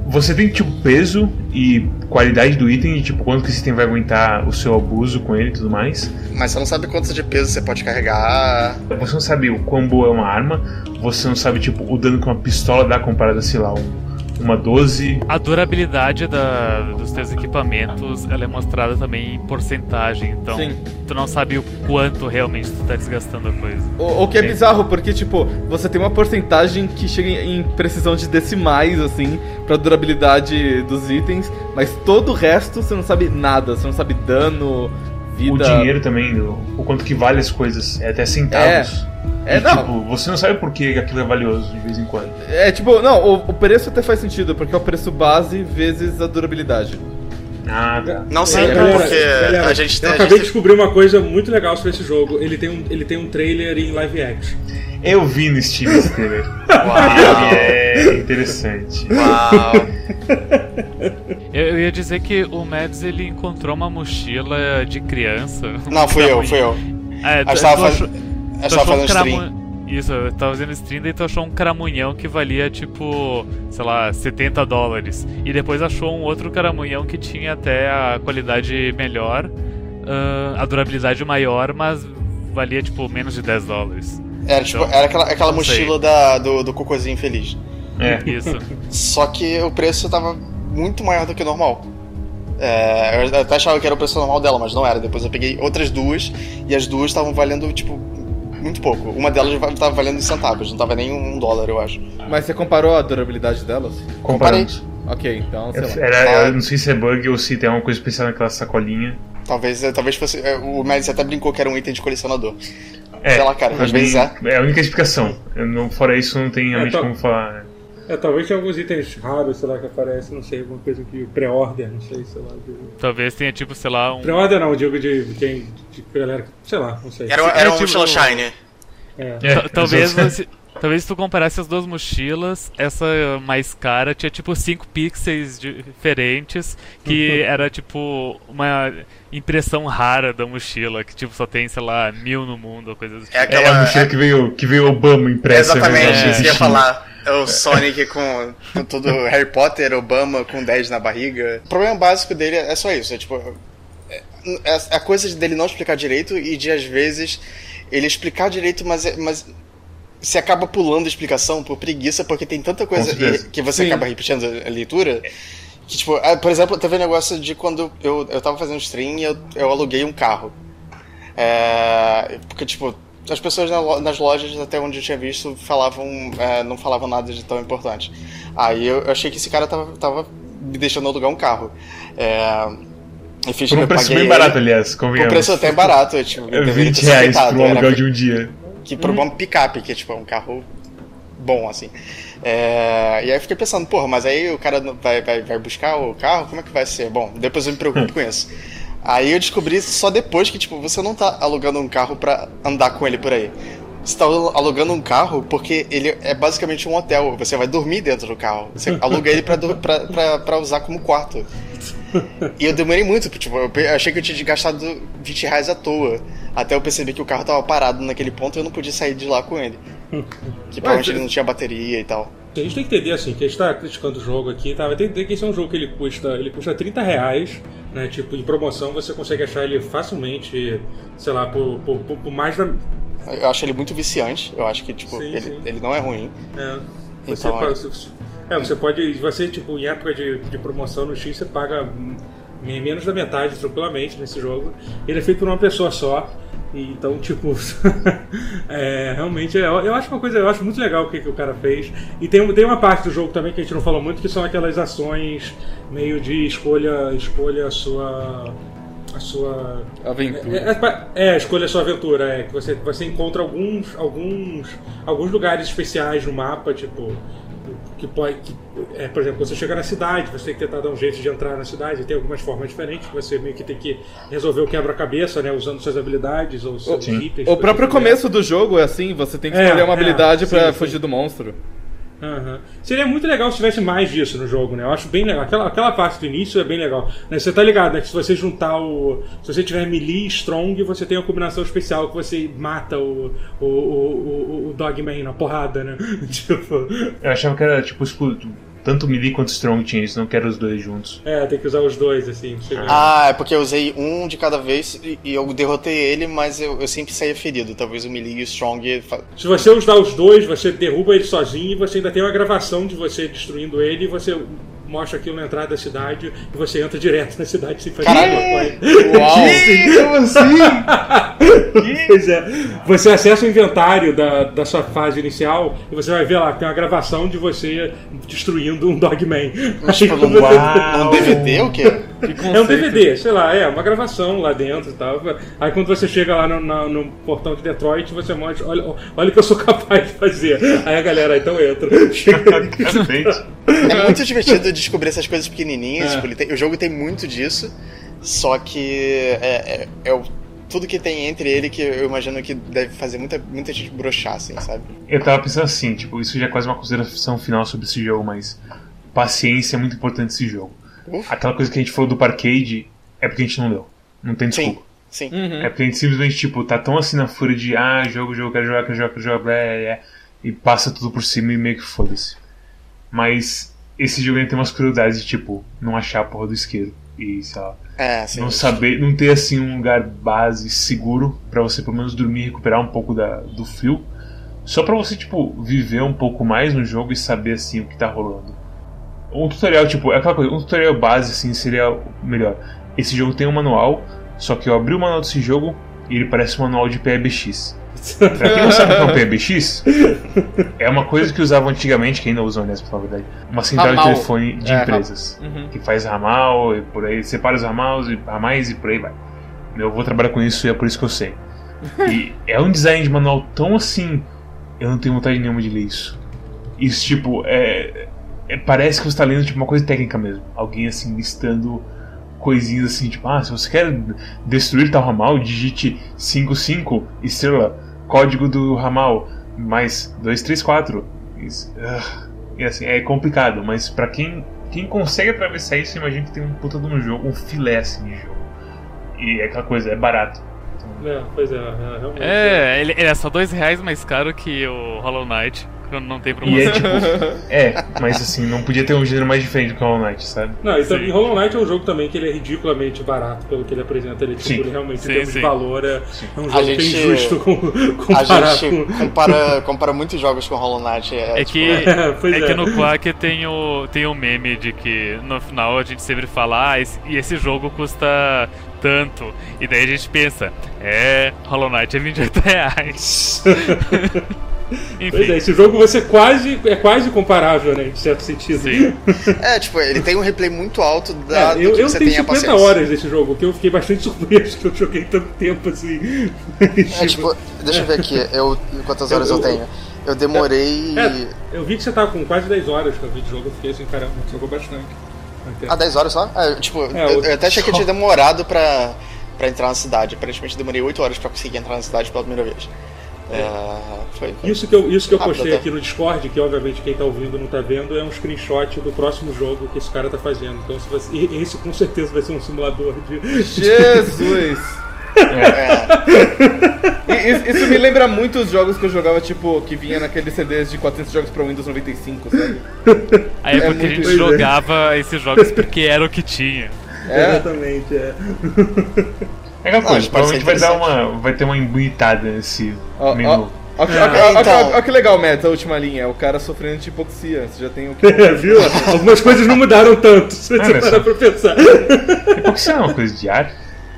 Você tem, tipo, peso e qualidade do item, e, tipo, quanto que esse item vai aguentar o seu abuso com ele e tudo mais. Mas você não sabe quanto de peso você pode carregar. Você não sabe o quão boa é uma arma, você não sabe, tipo, o dano que uma pistola dá comparado a, sei lá, um- uma 12. A durabilidade da, dos teus equipamentos ela é mostrada também em porcentagem, então Sim. tu não sabe o quanto realmente tu tá desgastando a coisa. O, o que é É. bizarro, porque, tipo, você tem uma porcentagem que chega em em precisão de decimais, assim, pra durabilidade dos itens, mas todo o resto você não sabe nada, você não sabe dano, vida. O dinheiro também, o, o quanto que vale as coisas, é até centavos. É, E, não. Tipo, você não sabe por que aquilo é valioso de vez em quando. É tipo, não, o, o preço até faz sentido, porque é o preço base vezes a durabilidade. Tá. Não É, sempre, galera, porque galera, a gente tem. Eu acabei gente de descobrir uma coisa muito legal sobre esse jogo. Ele tem um, ele tem um trailer em live action. Eu vi no Steam esse trailer. Uau. é interessante. Uau! Eu, eu ia dizer que o Mads ele encontrou uma mochila de criança. Não, fui eu, fui eu. É, Eu estava tu faz... um fazendo stream. Isso, eu tava fazendo stream e tu achou um caramunhão que valia tipo, sei lá, 70 dólares. E depois achou um outro caramunhão que tinha até a qualidade melhor, ah, a durabilidade maior, mas valia tipo menos de 10 dólares. Era, tipo, Então, era aquela, aquela mochila da, do, do cocôzinho feliz. É. Isso. Só que o preço tava muito maior do que o normal. É, eu até achava que era o preço normal dela, mas não era. Depois eu peguei outras duas e as duas estavam valendo, tipo, muito pouco. Uma delas estava valendo em centavos, não tava nem um dólar, eu acho. Mas você comparou a durabilidade delas? Comparamos. Ok, então, sei lá. Era, eu não sei se é bug ou se tem alguma coisa especial naquela sacolinha. Talvez, talvez fosse. é, O Mads até brincou que era um item de colecionador. É, Sei lá, cara, às vezes é. É a única explicação. Eu não, fora isso, não tem realmente tá. como falar. É, talvez tenha alguns itens raros, sei lá, que aparecem, não sei, alguma coisa que pré-order, não sei, sei lá. De... Talvez tenha tipo, sei lá, um. Pré-order não, digo de, de quem. De galera. Sei lá, não sei. Era, É, era um tipo, mochila Shine. É. É, Ta- Talvez você. Talvez se tu comparasse as duas mochilas, essa mais cara tinha tipo 5 pixels diferentes, que era tipo uma impressão rara da mochila, que tipo só tem, sei lá, mil no mundo ou coisa assim. É É aquela. a mochila que veio, que veio Obama impressa. Exatamente, né, isso que eu ia falar. É o Sonic com, com tudo Harry Potter, Obama com 10 na barriga. O problema básico dele é só isso, é tipo. é, é a coisa dele não explicar direito e de às vezes ele explicar direito, mas, é- mas você acaba pulando a explicação por preguiça, porque tem tanta coisa e- que você Sim. acaba repetindo a a leitura. Que, tipo, ah, por exemplo, teve um negócio de quando eu, eu tava fazendo stream e eu, eu aluguei um carro. É, porque, tipo, as pessoas nas lojas, até onde eu tinha visto, falavam, é, não falavam nada de tão importante. Aí eu, eu achei que esse cara tava, tava me deixando alugar um carro. É, eu fiz Por um preço bem ele. barato, aliás, convenhamos. preço até barato, tipo, É deveria 20 ter reais pro Era aluguel de um dia. que por um picape, que é tipo um carro bom, assim. É, e aí eu fiquei pensando, porra, mas aí o cara vai, vai, vai buscar o carro, como é que vai ser? Bom, depois eu me preocupo com isso. Aí eu descobri só depois que, tipo, você não tá alugando um carro pra andar com ele por aí. Você tá alugando um carro porque ele é basicamente um hotel. Você vai dormir dentro do carro. Você aluga ele pra, pra, pra, pra usar como quarto. E eu demorei muito, tipo, eu achei que eu tinha gastado 20 reais à toa. Até eu perceber que o carro tava parado naquele ponto e eu não podia sair de lá com ele. Que provavelmente ele não tinha bateria e tal. A gente tem que entender assim, que a gente tá criticando o jogo aqui, tá? Vai ter que entender que esse é um jogo que ele custa, ele custa 30 reais, né? Tipo, em promoção você consegue achar ele facilmente, sei lá, por, por, por- mais da. Eu acho ele muito viciante. Eu acho que, tipo, Sim, ele, sim. ele não é ruim. É, você, Então, paga- é. você- é, você pode. Você, tipo, em época de, de promoção no X, você paga menos da metade tranquilamente nesse jogo. Ele é feito por uma pessoa só. E, então, tipo, é, realmente, é, eu acho uma coisa, eu acho muito legal o que, que o cara fez. E tem, tem uma parte do jogo também que a gente não falou muito, que são aquelas ações meio de escolha, escolha a sua. A sua. Aventura. É, é, pa- é, escolha a sua aventura, é que você, você encontra alguns, alguns, alguns lugares especiais no mapa, tipo, que pode, que, é, por exemplo, quando você chega na cidade, você tem que tentar dar um jeito de entrar na cidade, tem algumas formas diferentes, que você meio que tem que resolver o quebra-cabeça, né, usando suas habilidades ou seus itens. O próprio começo do jogo é assim, você tem que É, escolher uma é, habilidade sim, pra sim. fugir do monstro. Aham. Seria muito legal se tivesse mais disso no jogo, né? Eu acho bem legal. Aquela, aquela parte do início é bem legal. Né? Você tá ligado, né? Que se você juntar o. Se você tiver melee strong, você tem uma combinação especial que você mata o, o, o, o, o Dogman na porrada, né? tipo. Eu achava que era tipo exclu- tanto melee quanto strong tinha isso, não quero os dois juntos. É, tem que usar os dois, assim. Ah, é porque eu usei um de cada vez e, eu derrotei ele, mas eu, eu sempre saía ferido. Talvez o melee e o strong. fa- Se você usar os dois, você derruba ele sozinho e você ainda tem uma gravação de você destruindo ele e você mostra aquilo na entrada da cidade e você entra direto na cidade sem fazer ele. Uau! Como assim? Pois é. Você acessa o inventário da, da sua fase inicial e você vai ver lá, tem uma gravação de você destruindo um Dogman. Tipo, num DVD ou o quê? É um. DVD, sei lá, é uma gravação lá dentro e tal. Aí quando você chega lá no, na- no portão de Detroit, você mostra, olha, olha o que eu sou capaz de fazer. Aí a galera, então entra. É muito divertido descobrir essas coisas pequenininhas. É. tipo, ele tem- o jogo tem muito disso, só que é, é- é o- tudo que tem entre ele que eu imagino que deve fazer muita, muita gente broxar, assim, sabe? Eu tava pensando assim, tipo, isso já é quase uma consideração final sobre esse jogo, mas paciência é muito importante nesse jogo. Aquela coisa que a gente falou do parkade é porque a gente não deu. Não tem Sim, desculpa. sim. Uhum. É porque a gente simplesmente, tipo, tá tão assim na fúria de ah, jogo, jogo, quero jogar, quero jogar, quero jogar, blá, blá, blá, e passa tudo por cima e meio que foda-se. Mas esse jogo ainda tem umas crueldades de, tipo, não achar a porra do isqueiro. E, sei lá, É, sim. não saber, não ter assim um lugar base seguro pra você pelo menos dormir e recuperar um pouco da, do frio. Só pra você, tipo, viver um pouco mais no jogo e saber assim o que tá rolando. Um tutorial, tipo, é aquela coisa, um tutorial base assim seria o melhor. Esse jogo tem um manual, só que eu abri o manual desse jogo e ele parece um manual de PBX. Pra quem não sabe o que é um PBX, é uma coisa que usavam antigamente, que ainda usam, aliás, pra falar a verdade. Uma central Ramal. de telefone de É, empresas. Uhum. Que faz ramal e por aí, separa os ramais e ramais e por aí vai. Meu avô trabalha com isso e é por isso que eu sei. E é um design de manual tão assim. Eu não tenho vontade nenhuma de ler isso. Isso, tipo, é. É- parece que você tá lendo tipo, uma coisa técnica mesmo. Alguém assim listando coisinhas assim, tipo, ah, se você quer destruir tal ramal, digite 55 estrela, código do ramal, mais 234. Isso, ah, e assim, é complicado, mas pra quem, quem consegue atravessar isso, imagina que tem um puta de um jogo, um filé assim de jogo. E é aquela coisa, é barato. É, pois é, é, realmente. É, ele, ele é só dois reais mais caro que o Hollow Knight. Quando não tem E promoção. é tipo. É, mas assim, não podia ter um gênero mais diferente do que Hollow Knight, sabe? Não, e também Sim. Hollow Knight é um jogo também que ele é ridiculamente barato pelo que ele apresenta. Ele, tipo, Sim. ele realmente, Sim, em termos sim. de valor, é, é um jogo A bem gente- justo com, A gente com... compara, compara muitos jogos com Hollow Knight. É, É tipo, que, É, é é. que no Quack tem o, tem o meme de que no final a gente sempre fala, ah, esse, e esse jogo custa tanto. E daí a gente pensa, é, Hollow Knight é 28 reais. Pois é, Enfim, esse jogo você quase é quase comparável, né, em certo sentido. sim. É, tipo, ele tem um replay muito alto É, dado eu eu você tenho tem a 50 paciência. horas desse jogo, que eu fiquei bastante surpreso que eu joguei tanto tempo assim. É, tipo, deixa eu ver aqui, eu, quantas horas eu, Eu- tenho. Eu demorei. É, eu vi que você tava com quase 10 horas que eu vi de jogo, eu fiquei assim, caramba, jogou bastante. Até. Ah, 10 horas só? É, tipo, É, eu, eu até achei que eu tinha demorado pra, pra entrar na cidade. Aparentemente eu demorei 8 horas pra conseguir entrar na cidade pela primeira vez. É, foi, foi. Isso que eu, isso que eu postei até. aqui no Discord, que obviamente quem tá ouvindo não tá vendo, é um screenshot do próximo jogo que esse cara tá fazendo. Então se você, esse com certeza vai ser um simulador de. Jesus! É, E Isso, isso me lembra muito os jogos que eu jogava, tipo, que vinha naqueles CDs de 400 jogos pra Windows 95, sabe? Aí é É porque a muito gente doido, né? jogava esses jogos porque era o que tinha. É. Exatamente, é. É aquela Ah, coisa, ser provavelmente vai dar uma. Vai ter uma embonitada nesse ó, menu. ó, que- É, ó que- ó que- então. ó que legal, Meta, a última linha. É o cara sofrendo de hipoxia. Você já tem o que. É, viu? Algumas coisas não mudaram tanto, se você Olha só. parar pra pensar. Hipoxia é uma coisa de ar?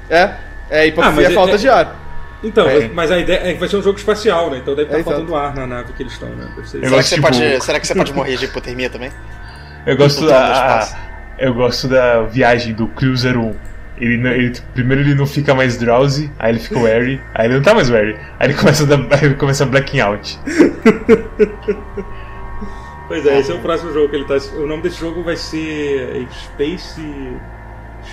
É, é hipoxia Ah, é é- falta é- de ar. Então, É. mas a ideia é que vai ser um jogo espacial, né? Então deve estar É, faltando ar na nave que eles estão, né? Será, que tipo- pode, será que você pode morrer de hipotermia também? Eu gosto da. Eu gosto da viagem do Crew 01. Ele, não- ele- primeiro ele não fica mais drowsy, aí ele fica wary, aí ele não tá mais wary, aí ele começa a, dar, aí ele começa a blacking out. Pois é, esse é o próximo jogo que ele tá. O nome desse jogo vai ser Space.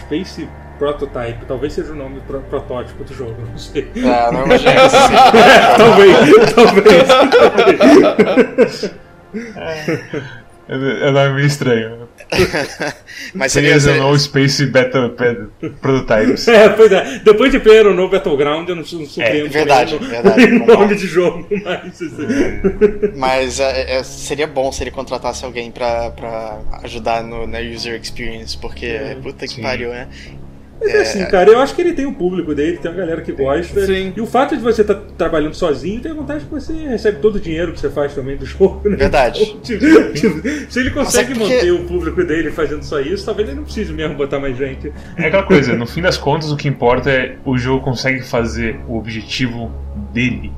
Space Prototype. Talvez seja o nome pro, protótipo do jogo, não sei. É, não imagino que seja. talvez, talvez. É é nome meio estranho. Mas seria, Seria no Space Beta Beta Prototypes. É, pois é. Depois de Player no Battleground, eu não, não surpreendo verdade, também no- verdade, no nome de jogo, mas. assim, mas é, é, seria bom se ele contratasse alguém pra, pra ajudar no, na user experience, porque É, puta que sim. pariu, né? Mas é assim, cara, eu acho que ele tem o público dele, tem uma galera que gosta. Sim. E o fato de você estar trabalhando sozinho tem a vantagem que você recebe todo o dinheiro que você faz também do jogo, né? Verdade. Então, tipo, tipo, se ele consegue é porque- manter o público dele fazendo só isso, talvez ele não precise mesmo botar mais gente. É aquela coisa, no fim das contas o que importa é o jogo consegue fazer o objetivo dele.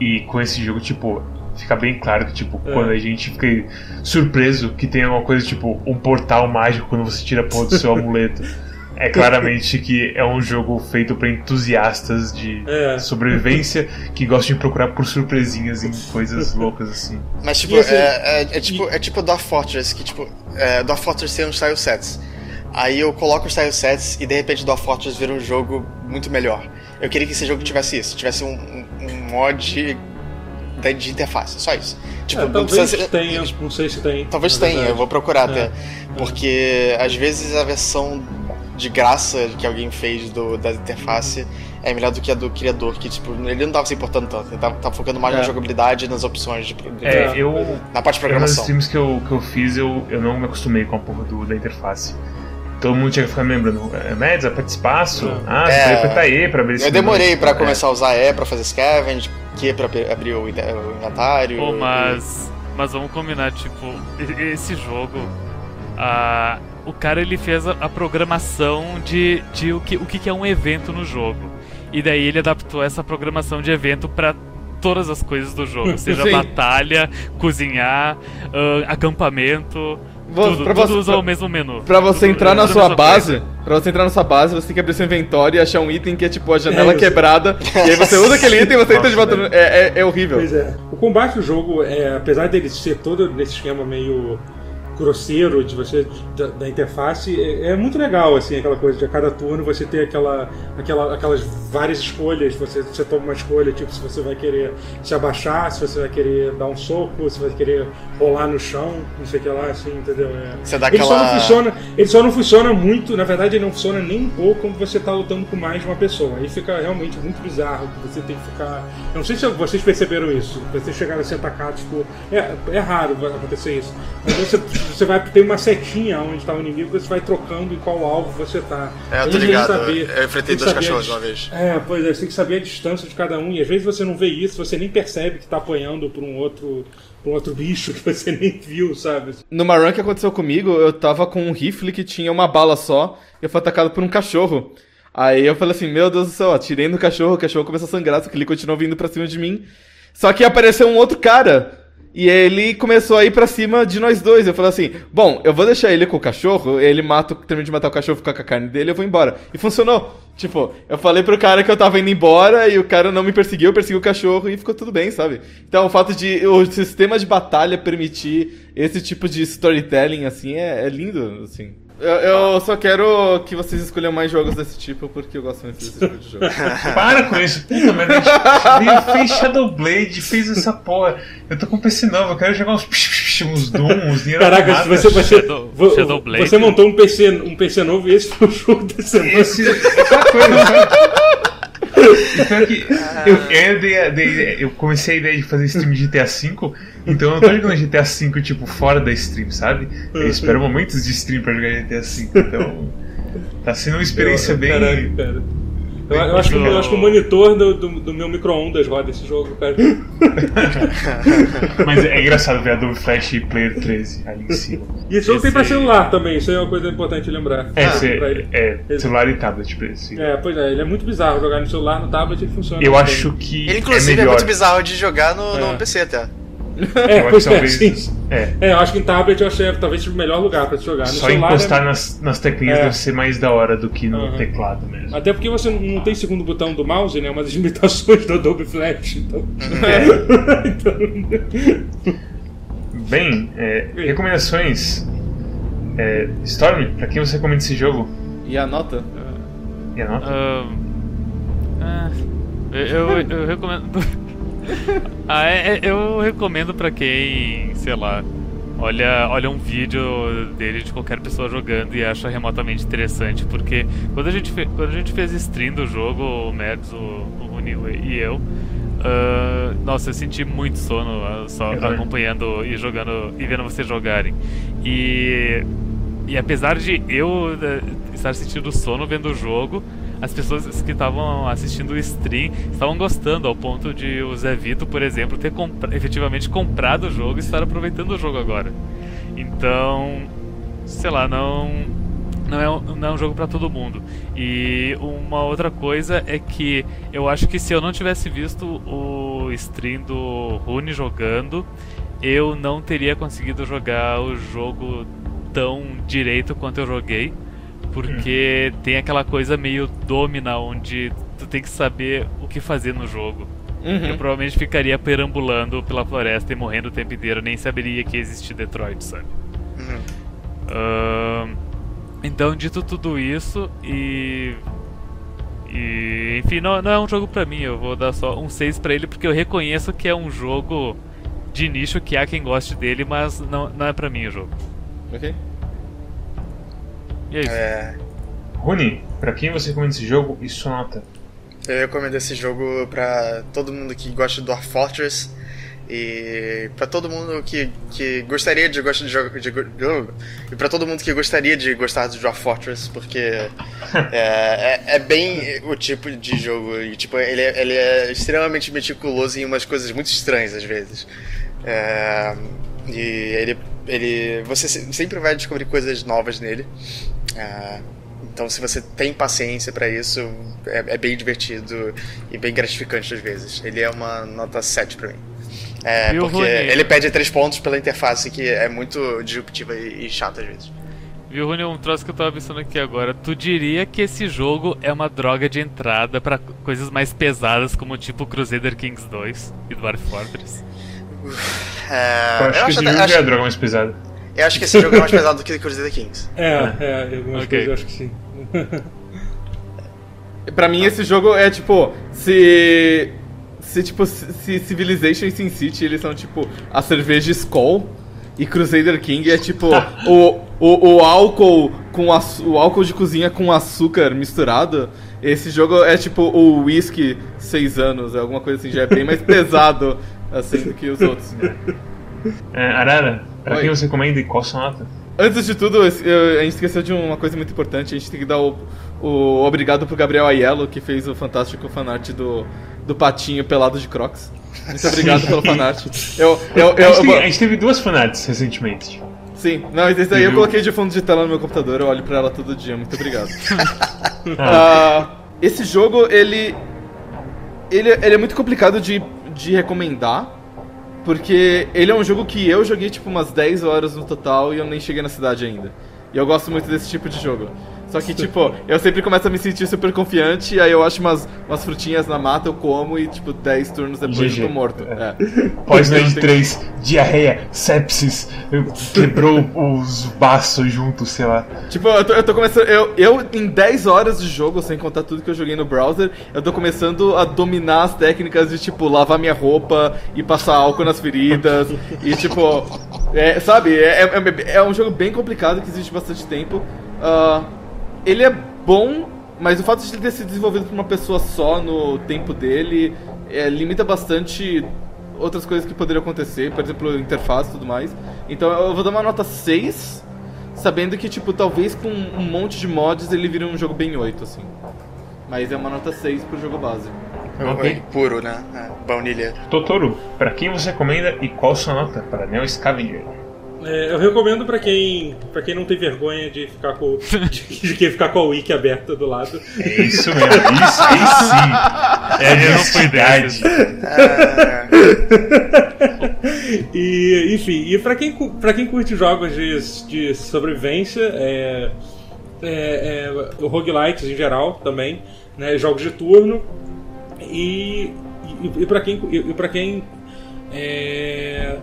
E com esse jogo, tipo, fica bem claro que, tipo, É. quando a gente fica surpreso que tem alguma coisa tipo um portal mágico quando você tira a porra do seu amuleto. É claramente que é um jogo feito pra entusiastas de É. sobrevivência que gostam de procurar por surpresinhas em coisas loucas assim. Mas tipo, assim, é, é, é tipo, é tipo Dwarf Fortress, que tipo, é, Dwarf Fortress tem uns tile sets. Aí eu coloco os tile sets e de repente Dwarf Fortress vira um jogo muito melhor. Eu queria que esse jogo tivesse isso, tivesse um, um, um mod da- de interface, só isso. Tipo, É, não talvez ser- tenha, não sei se tem. Talvez tenha, verdade. eu vou procurar É. até. Porque às vezes a versão de graça que alguém fez do, da interface é melhor do que a do criador, que tipo, ele não tava se importando tanto, ele tava, tava focando mais É. na jogabilidade e nas opções de, de- É, É, eu. é. na parte de É, programação. streams que eu, que eu fiz, eu, eu não me acostumei com a porra do, da interface. Todo mundo tinha que ficar me lembrando, é, Mads, aperta espaço. É. Ah, você É. apertar E pra abrir esse Eu demorei pra É. começar a usar E pra fazer scavenge, Q pra ab- abrir o o inventário. Pô, mas. Mas vamos combinar, tipo, e- esse jogo. ah, o cara ele fez a, a programação de, de o, que, o que é um evento no jogo. E daí ele adaptou essa programação de evento pra todas as coisas do jogo. Seja Sim. batalha, cozinhar, ah, acampamento. Vo- tudo, pra tudo você- usa pra- o mesmo menu. Pra você Tudo entrar na sua base, coisa. pra você entrar na sua base, você tem que abrir seu inventório e achar um item que é tipo a janela É, eu sei. quebrada. e aí você usa aquele item e você entra de volta. no- É, é, é horrível. Pois é. O combate do jogo, é, apesar dele ser todo nesse esquema meio grosseiro de você da, da interface é, é, muito legal assim aquela coisa de a cada turno você ter aquela, aquela aquelas várias escolhas você, você toma uma escolha tipo se você vai querer se abaixar se você vai querer dar um soco se vai querer rolar no chão não sei o que lá assim entendeu é. você dá ele aquela... só não funciona ele só não funciona muito na verdade ele não funciona nem um pouco quando você está lutando com mais de uma pessoa aí fica realmente muito bizarro você tem que ficar eu não sei se vocês perceberam isso vocês chegaram a ser atacados por é, é raro acontecer isso mas você, você vai ter uma setinha onde está o inimigo, você vai trocando em qual alvo você está. É, eu tô ligado. Saber, eu enfrentei dois cachorros uma vez. É, pois é, você tem que saber a distância de cada um. E às vezes você não vê isso, você nem percebe que está apanhando por um outro por um outro bicho que você nem viu, sabe? Numa run que aconteceu comigo, eu tava com um rifle que tinha uma bala só, e eu fui atacado por um cachorro. Aí eu falei assim, meu Deus do céu, atirei no cachorro, o cachorro começou a sangrar, só que ele continuou vindo pra cima de mim. Só que apareceu um outro cara. E ele começou a ir pra cima de nós dois. Eu falei assim: bom, eu vou deixar ele com o cachorro, ele mata, termina de matar o cachorro, fica com a carne dele, eu vou embora. E funcionou. Tipo, eu falei pro cara que eu tava indo embora e o cara não me perseguiu, perseguiu o cachorro e ficou tudo bem, sabe? Então o fato de o sistema de batalha permitir esse tipo de storytelling, assim, é, é lindo, assim. Eu, eu, só quero que vocês escolham mais jogos desse tipo, porque eu gosto muito desse tipo de jogo. Para com isso, puta merda. Ele fez Shadowblade, fez essa porra. Eu tô com um PC novo, eu quero jogar uns, uns Doom, uns Caraca, se você, você, Shadow, Shadowblade. você montou um PC, um PC novo e esse foi o jogo desse esse, Essa coisa, sabe? Então, que eu, eu, dei, dei, eu comecei a ideia de fazer stream de GTA V, então eu não tô jogando GTA V tipo fora da stream, sabe? Eu espero momentos de stream pra jogar GTA V, então tá sendo uma experiência bem. Caraca, cara. Eu, eu, acho que, eu acho que o monitor do, do, do meu micro-ondas roda esse jogo, cara. Mas é engraçado ver Adobe Flash e Player 13 ali em cima. E esse jogo tem pra celular também, isso é uma coisa importante lembrar. É, ah, é celular e tablet pra esse. É, pois é, ele é muito bizarro jogar no celular, no tablet ele funciona. Eu acho que. Ele, inclusive, é, melhor. é muito bizarro de jogar no, é. no PC até. É, pois é, talvez, sim. É. é, eu acho que em tablet eu achei talvez o melhor lugar para jogar. No Só encostar é... nas, nas teclinhas é. deve ser mais da hora do que no uhum. teclado mesmo. Até porque você não tem segundo botão do mouse, né? Uma das limitações do Adobe Flash. Então... É. então... Bem, é, recomendações. É, Storm, pra quem você recomenda esse jogo? E a nota? E a nota? Uh, eu, eu, eu recomendo. ah, é, é, eu recomendo para quem, sei lá, olha, olha um vídeo dele de qualquer pessoa jogando e acha remotamente interessante, porque quando a gente, fe, quando a gente fez stream do jogo, o Mads, o, o e eu, uh, nossa, eu senti muito sono uh, só uhum. acompanhando e jogando e vendo vocês jogarem. E, e apesar de eu uh, estar sentindo sono vendo o jogo, as pessoas que estavam assistindo o stream estavam gostando, ao ponto de o Zé Vito, por exemplo, ter efetivamente comprado o jogo e estar aproveitando o jogo agora. Então, sei lá, não não é não é um jogo para todo mundo. E uma outra coisa é que eu acho que se eu não tivesse visto o stream do Rune jogando, eu não teria conseguido jogar o jogo tão direito quanto eu joguei porque tem aquela coisa meio domina onde tu tem que saber o que fazer no jogo. Uhum. Eu provavelmente ficaria perambulando pela floresta e morrendo o tempo inteiro, nem saberia que existia Detroit, sabe? Uhum. Uh, então, dito tudo isso, e. E. Enfim, não, não é um jogo pra mim, eu vou dar só um 6 pra ele, porque eu reconheço que é um jogo de nicho que há quem goste dele, mas não, não é pra mim o jogo. Ok. E é isso. É... Rune, pra quem você recomenda esse jogo e sua nota? Eu recomendo esse jogo pra todo mundo que gosta de Dwarf Fortress e para todo mundo que, que gostaria de gostar de jogar de, e para todo mundo que gostaria de gostar do Dwarf Fortress porque é, é, é, bem o tipo de jogo e tipo ele é, ele é extremamente meticuloso em umas coisas muito estranhas às vezes é, e ele ele você sempre vai descobrir coisas novas nele é, então, se você tem paciência para isso, é, é, bem divertido e bem gratificante às vezes. Ele é uma nota 7 para mim. É, Viu, porque Rony? ele pede 3 pontos pela interface, que é muito disruptiva e, e chata às vezes. Viu, Rony, um troço que eu tava pensando aqui agora. Tu diria que esse jogo é uma droga de entrada para coisas mais pesadas, como tipo Crusader Kings 2 e Dwarf Fortress? É, eu acho que esse jogo acho... é a droga mais pesada. Eu acho que esse jogo é mais pesado do que Crusader Kings. É, é, algumas Ok. coisas eu acho que sim. Pra mim, esse jogo é tipo. Se. Se, tipo, se Civilization e SimCity eles são tipo a cerveja Skol e Crusader King é tipo o, o, o álcool com o álcool de cozinha com açúcar misturado. Esse jogo é tipo o whisky 6 anos, é alguma coisa assim, já é bem mais pesado assim do que os outros. É, Arara, pra Oi. quem você recomenda e qual sua nota? Antes de tudo, a gente esqueceu de uma coisa muito importante. A gente tem que dar o, o obrigado pro Gabriel Aiello, que fez o fantástico fanart do, do patinho pelado de Crocs. Muito obrigado pelo fanart. Eu, eu, eu, a, gente teve, a gente teve duas fanarts recentemente. sim, não, mas esse daí eu coloquei de fundo de tela no meu computador, eu olho pra ela todo dia. Muito obrigado. Ah, esse jogo, ele, ele. Ele é muito complicado de, de recomendar. Porque ele é um jogo que eu joguei tipo umas 10 horas no total e eu nem cheguei na cidade ainda. E eu gosto muito desse tipo de jogo. Só que, tipo, eu sempre começo a me sentir super confiante, aí eu acho umas, umas frutinhas na mata, eu como e, tipo, 10 turnos depois GG. eu tô morto. É. Pós-noite Tem- 3, diarreia, sepsis, quebrou os baços juntos, sei lá. Tipo, eu tô, eu tô começando. Eu, eu, em 10 horas de jogo, sem contar tudo que eu joguei no browser, eu tô começando a dominar as técnicas de, tipo, lavar minha roupa e passar álcool nas feridas. e, tipo. É, sabe? É, é, é um jogo bem complicado que existe bastante tempo. Ah, ele é bom, mas o fato de ele ter sido desenvolvido por uma pessoa só no tempo dele é, limita bastante outras coisas que poderiam acontecer, por exemplo, interface e tudo mais. Então eu vou dar uma nota 6, sabendo que, tipo, talvez com um monte de mods ele vire um jogo bem 8, assim. Mas é uma nota 6 pro jogo base. Ok. Puro, né? É, baunilha. Totoro, pra quem você recomenda e qual sua nota para Neo Scavenger? É, eu recomendo pra quem, pra quem não tem vergonha de ficar com de, de quem ficar com a wiki aberta do lado. É isso mesmo, isso aí sim. É a Eu não fui honestidade. E, enfim, e pra quem, pra quem curte jogos de, de sobrevivência, é, é, é, roguelites em geral também, né, jogos de turno, e, e, e pra quem, e, e pra quem é,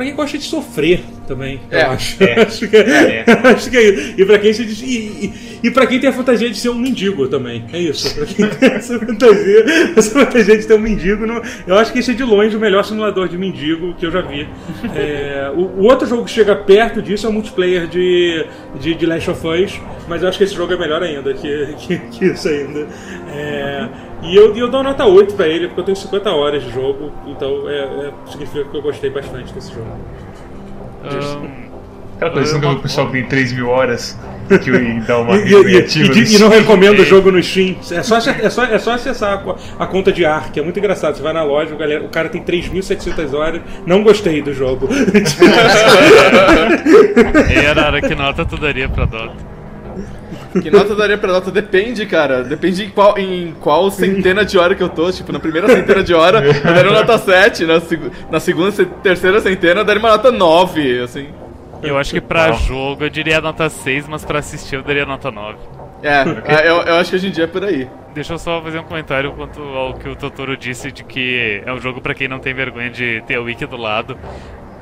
Pra quem gosta de sofrer também, É, eu acho. é, acho, que, é. acho que é isso. E pra quem se diz- e, e, e pra quem tem a fantasia de ser um mendigo também. É isso. Pra quem tem essa fantasia, essa fantasia de ser um mendigo, não- eu acho que esse é de longe o melhor simulador de mendigo que eu já vi. É, o, o outro jogo que chega perto disso é o multiplayer de, de, de Last of Us, mas eu acho que esse jogo é melhor ainda que, que, que isso ainda. É, e eu, eu dou nota 8 pra ele, porque eu tenho 50 horas de jogo, então é, é- significa que eu gostei bastante desse jogo. Aquela coisa, nunca vi o pessoal que tem 3 mil horas que dá uma E, e- e- e- e não recomendo o jogo no Steam. É só, é só, é só acessar a, a conta de ARC, é muito engraçado. Você vai na loja, o, galera, o cara tem 3.700 horas, não gostei do jogo. E Arara, que nota tu daria pra Dota? Que nota daria pra nota? Depende, cara. Depende em qual, em qual centena de hora que eu tô. Tipo, na primeira centena de hora eu daria uma nota 7. Na, seg- na segunda, se- terceira centena eu daria uma nota 9, assim. Eu acho que pra jogo eu diria nota 6, mas pra assistir eu daria nota 9. É, é, eu, eu acho que hoje em dia é por aí. Deixa eu só fazer um comentário quanto ao que o Totoro disse de que é um jogo pra quem não tem vergonha de ter o wiki do lado.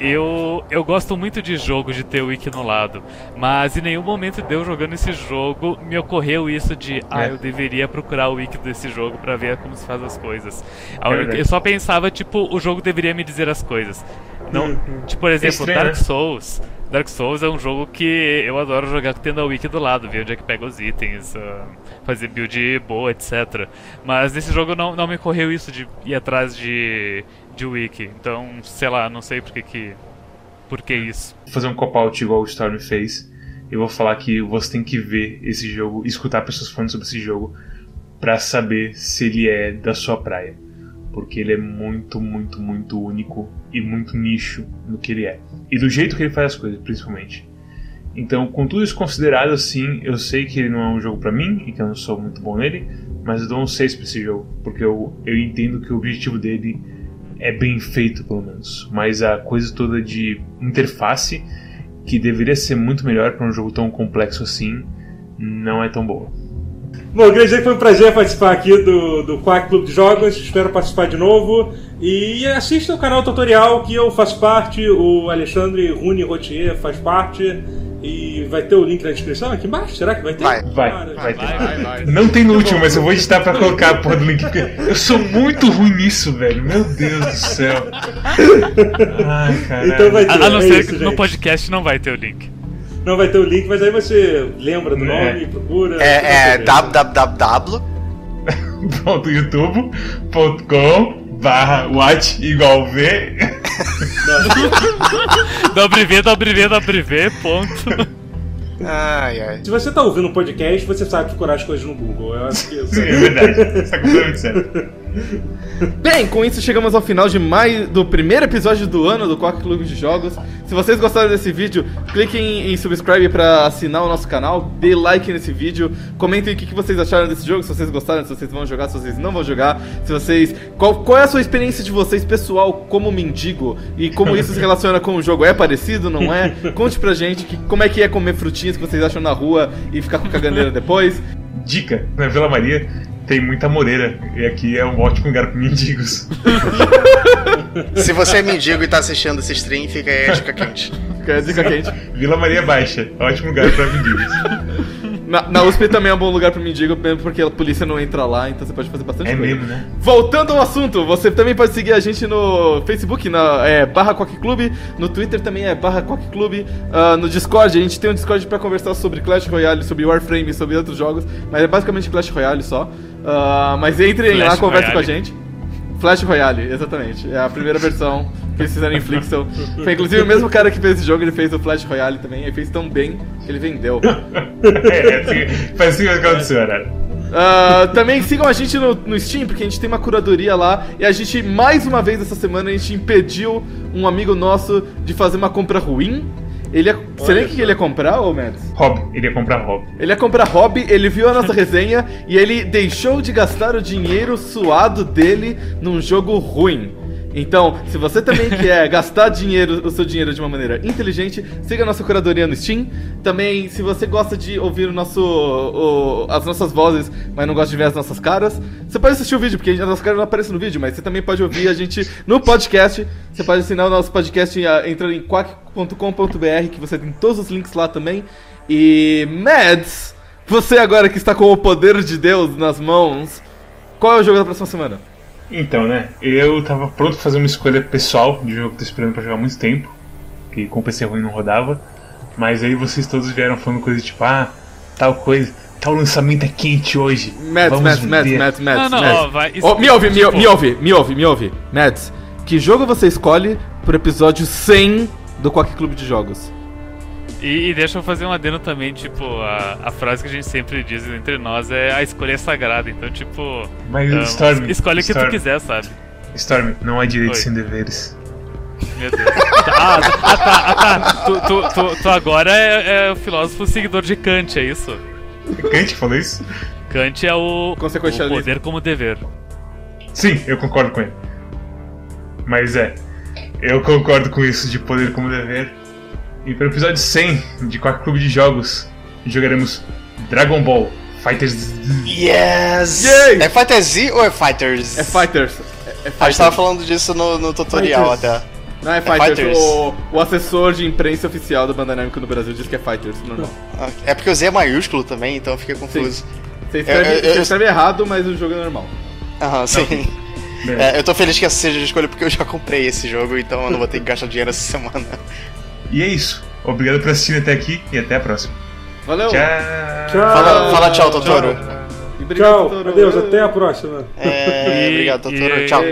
Eu, eu gosto muito de jogo de ter o wiki no lado, mas em nenhum momento de eu jogando esse jogo me ocorreu isso de ah, É. eu deveria procurar o wiki desse jogo pra ver como se faz as coisas. É eu só pensava, tipo, o jogo deveria me dizer as coisas. Não, tipo, por exemplo, estranho, Dark né? Souls. Dark Souls é um jogo que eu adoro jogar tendo a wiki do lado, ver onde é que pega os itens, ah, fazer build boa, etc. Mas nesse jogo não, não me correu isso de ir atrás de, de wiki. Então, sei lá, não sei por que que... Por que isso? Vou fazer um cop-out igual o Storm fez. Eu vou falar que você tem que ver esse jogo, escutar pessoas falando sobre esse jogo, pra saber se ele é da sua praia. Porque ele é muito, muito, muito único e muito nicho no que ele é. E do jeito que ele faz as coisas, principalmente. Então, com tudo isso considerado, assim, eu sei que ele não é um jogo pra mim e que eu não sou muito bom nele, mas eu dou um 6 pra esse jogo, porque eu, eu entendo que o objetivo dele é bem feito, pelo menos. Mas a coisa toda de interface, que deveria ser muito melhor para um jogo tão complexo assim, não é tão boa. Bom, queria dizer que foi um prazer participar aqui do, do Quack Clube de Jogos. Espero participar de novo. E assista o canal tutorial que eu faço parte, o Alexandre Rune Rotier faz parte. E vai ter o link na descrição aqui embaixo? Será que vai ter? Vai, vai, vai ter. Vai, vai, vai. Não tem no último, mas eu vou editar pra colocar a porra do link, eu sou muito ruim nisso, velho. Meu Deus do céu. Ai, caralho. Então vai ter. A, a não é ser isso, que no gente. podcast não vai ter o link. Não vai ter o link, mas aí você lembra do É. nome, procura. É, é www. Ponto youtube.com barra watch igual V. WV, WV, WV, ponto. Ai, ai. Se você tá ouvindo um podcast, você sabe procurar as coisas no Google. Eu acho que. Sim, é verdade. Está completamente certo. Bem, com isso chegamos ao final de mais do primeiro episódio do ano do Quack Clube de Jogos. Se vocês gostaram desse vídeo, cliquem em subscribe para assinar o nosso canal, dê like nesse vídeo, comentem o que que vocês acharam desse jogo, se vocês gostaram, se vocês vão jogar, se vocês não vão jogar, se vocês qual, qual é a sua experiência de vocês pessoal como mendigo e como isso se relaciona com o jogo? É parecido, não é? Conte pra gente que, como é que é comer frutinhas que vocês acham na rua e ficar com caganeira depois. Dica: na Vila Maria tem muita moreira. E aqui é um ótimo lugar para mendigos. Se você é mendigo e tá assistindo esse stream, fica aí a dica quente. Fica a dica quente. Vila Maria Baixa, ótimo lugar para mendigos. Na, na USP também é um bom lugar pro mendigo, mesmo porque a polícia não entra lá, então você pode fazer bastante É coisa. mesmo, né? Voltando ao assunto, você também pode seguir a gente no Facebook, na é, barra Quack Clube, no Twitter também é barra Quack Clube, ah, no Discord, a gente tem um Discord pra conversar sobre Clash Royale, sobre Warframe, sobre outros jogos, mas é basicamente Clash Royale só. Ah, mas entrem lá, conversem com a gente. Flash Royale, exatamente. É a primeira versão que eles fizeram em Flixel. Foi inclusive o mesmo cara que fez esse jogo, ele fez o Flash Royale também, e fez tão bem que ele vendeu. É, é assim, faz assim que aconteceu, né? Ah, também sigam a gente no, no Steam, porque a gente tem uma curadoria lá. E a gente, mais uma vez essa semana, a gente impediu um amigo nosso de fazer uma compra ruim. Ele ia, você lembra o que ele ia comprar, ô Mads? Hobby, ele ia comprar hobby. Ele ia comprar hobby, ele viu a nossa resenha e ele deixou de gastar o dinheiro suado dele num jogo ruim. Então, se você também quer gastar dinheiro, o seu dinheiro de uma maneira inteligente, siga a nossa curadoria no Steam. Também, se você gosta de ouvir o nosso, o- as nossas vozes, mas não gosta de ver as nossas caras, você pode assistir o vídeo, porque a nossa cara não aparece no vídeo, mas você também pode ouvir a gente no podcast. Você pode assinar o nosso podcast ah, entrando em quack.com.br, que você tem todos os links lá também. E, Mads, você agora que está com o poder de Deus nas mãos, qual é o jogo da próxima semana? Então, né? Eu tava pronto pra fazer uma escolha pessoal de um jogo que eu tô esperando pra jogar há muito tempo. Que com o PC ruim não rodava. Mas aí vocês todos vieram falando coisa tipo, ah, tal coisa, tal lançamento é quente hoje. Mads, Mads, Mads, ver." Mads, Mads, Não, não, Mads. ó, vai- Ó, me ouve, me, tipo- me ouve, me ouve, me ouve. Mads, que jogo você escolhe pro episódio 100 do Quack Clube de Jogos? E, e deixa eu fazer um adendo também, tipo, a, a frase que a gente sempre diz entre nós é a escolha é sagrada. Então, tipo. Mas, ah, Storm, escolhe o que tu quiser, sabe? Storm, não há direitos sem deveres. Meu Deus. ah, ah, tá, ah, tá. Tu, tu, tu, tu agora é, é o filósofo seguidor de Kant, é isso? Kant falou isso? Kant é o, o poder como dever. Sim, eu concordo com ele. Mas é, eu concordo com isso de poder como dever. E para o episódio 100 de Quack Clube de Jogos, jogaremos Dragon Ball Fighters. Yes! Yay! É Fighter Z ou é Fighters? É Fighters. É, é A gente Fighters. tava falando disso no, no tutorial Fighters. até. Não é Fighters. Fighters. O, o assessor de imprensa oficial da Bandai Namco no Brasil diz que é Fighters, normal. Ah, É porque o Z é maiúsculo também, então eu fiquei confuso. Você escreve, Eu- eu- você eu- escreve errado, mas o jogo é normal. Aham, sim. É. É, eu tô feliz que essa seja a escolha porque eu já comprei esse jogo, então eu não vou ter que gastar dinheiro essa semana. E é isso. Obrigado por assistir até aqui e até a próxima. Valeu! Tchau! Tchau. Fala, fala tchau, Totoro. Obrigado, Tchau, Totoro. adeus, até a próxima. É, E- obrigado, Totoro. Tchau.